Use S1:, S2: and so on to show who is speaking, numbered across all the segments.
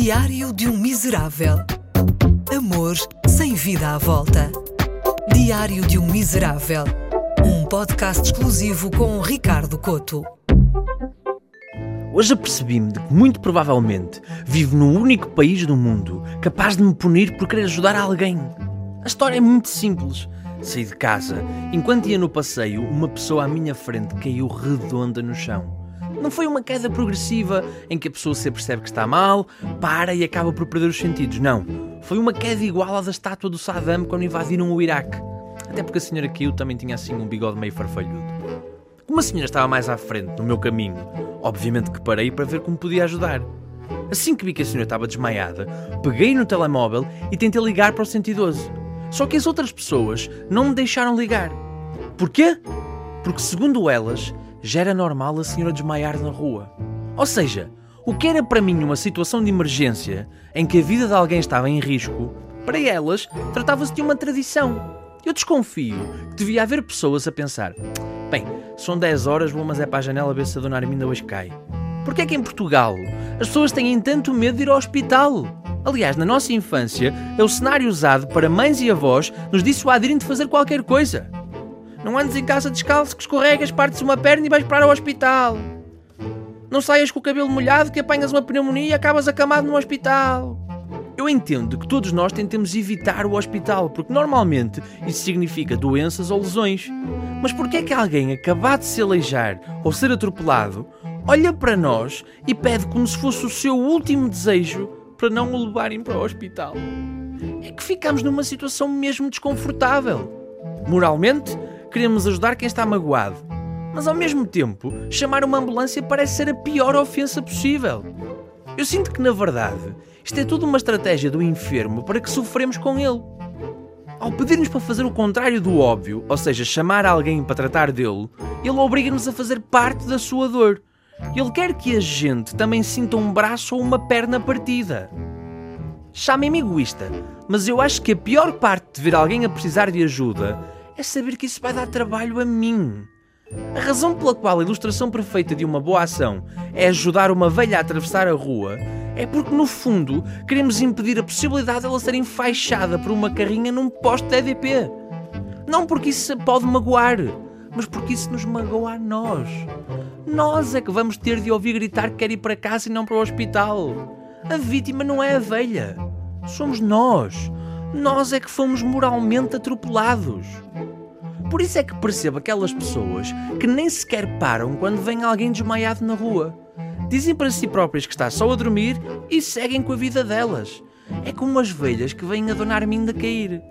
S1: Diário de um Miserável. Amor sem vida à volta. Diário de um Miserável. Um podcast exclusivo com Ricardo Coto.
S2: Hoje apercebi-me de que, muito provavelmente, vivo no único país do mundo capaz de me punir por querer ajudar alguém. A história é muito simples. Saí de casa. Enquanto ia no passeio, uma pessoa à minha frente caiu redonda no chão. Não foi uma queda progressiva em que a pessoa se percebe que está mal, para e acaba por perder os sentidos. Não. Foi uma queda igual à da estátua do Saddam quando invadiram o Iraque. Até porque a senhora caiu também tinha assim um bigode meio farfalhudo. Uma senhora estava mais à frente, no meu caminho. Obviamente que parei para ver como podia ajudar. Assim que vi que a senhora estava desmaiada, peguei no telemóvel e tentei ligar para o 112. Só que as outras pessoas não me deixaram ligar. Porquê? Porque, segundo elas, já era normal a senhora desmaiar na rua. Ou seja, o que era para mim uma situação de emergência em que a vida de alguém estava em risco, para elas tratava-se de uma tradição. Eu desconfio que devia haver pessoas a pensar: bem, são 10 horas, vou mas é para a janela ver se a dona Arminda hoje cai. Porquê é que em Portugal as pessoas têm tanto medo de ir ao hospital? Aliás, na nossa infância, é o cenário usado para mães e avós nos dissuadirem de fazer qualquer coisa. Não andes em casa descalço que escorregas, partes uma perna e vais para o hospital. Não saias com o cabelo molhado que apanhas uma pneumonia e acabas acamado no hospital. Eu entendo que todos nós tentemos evitar o hospital, porque normalmente isso significa doenças ou lesões. Mas por que é que alguém acabado de se aleijar ou ser atropelado olha para nós e pede como se fosse o seu último desejo para não o levarem para o hospital. É que ficamos numa situação mesmo desconfortável. Moralmente, queremos ajudar quem está magoado, mas ao mesmo tempo, chamar uma ambulância parece ser a pior ofensa possível. Eu sinto que, na verdade, isto é tudo uma estratégia do enfermo para que sofremos com ele. Ao pedir-nos para fazer o contrário do óbvio, ou seja, chamar alguém para tratar dele, ele obriga-nos a fazer parte da sua dor. Ele quer que a gente também sinta um braço ou uma perna partida. Chamem-me egoísta, mas eu acho que a pior parte de ver alguém a precisar de ajuda é saber que isso vai dar trabalho a mim. A razão pela qual a ilustração perfeita de uma boa ação é ajudar uma velha a atravessar a rua é porque, no fundo, queremos impedir a possibilidade dela ser enfaixada por uma carrinha num poste de EDP. Não porque isso pode magoar, mas porque isso nos magoa a nós. Nós é que vamos ter de ouvir gritar que quer ir para casa e não para o hospital. A vítima não é a velha. Somos nós. Nós é que fomos moralmente atropelados. Por isso é que percebo aquelas pessoas que nem sequer param quando vem alguém desmaiado na rua. Dizem para si próprias que está só a dormir e seguem com a vida delas. É como as velhas que vêm a Dona Arminda cair.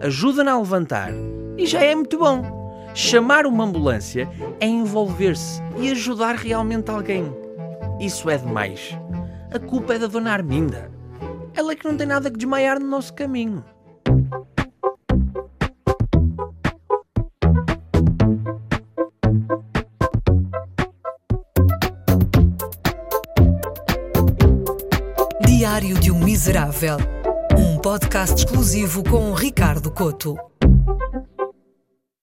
S2: Ajudam-na a levantar e já é muito bom. Chamar uma ambulância é envolver-se e ajudar realmente alguém. Isso é demais. A culpa é da Dona Arminda. Ela é que não tem nada que desmaiar no nosso caminho.
S1: Diário de um Miserável. Um podcast exclusivo com Ricardo Coto.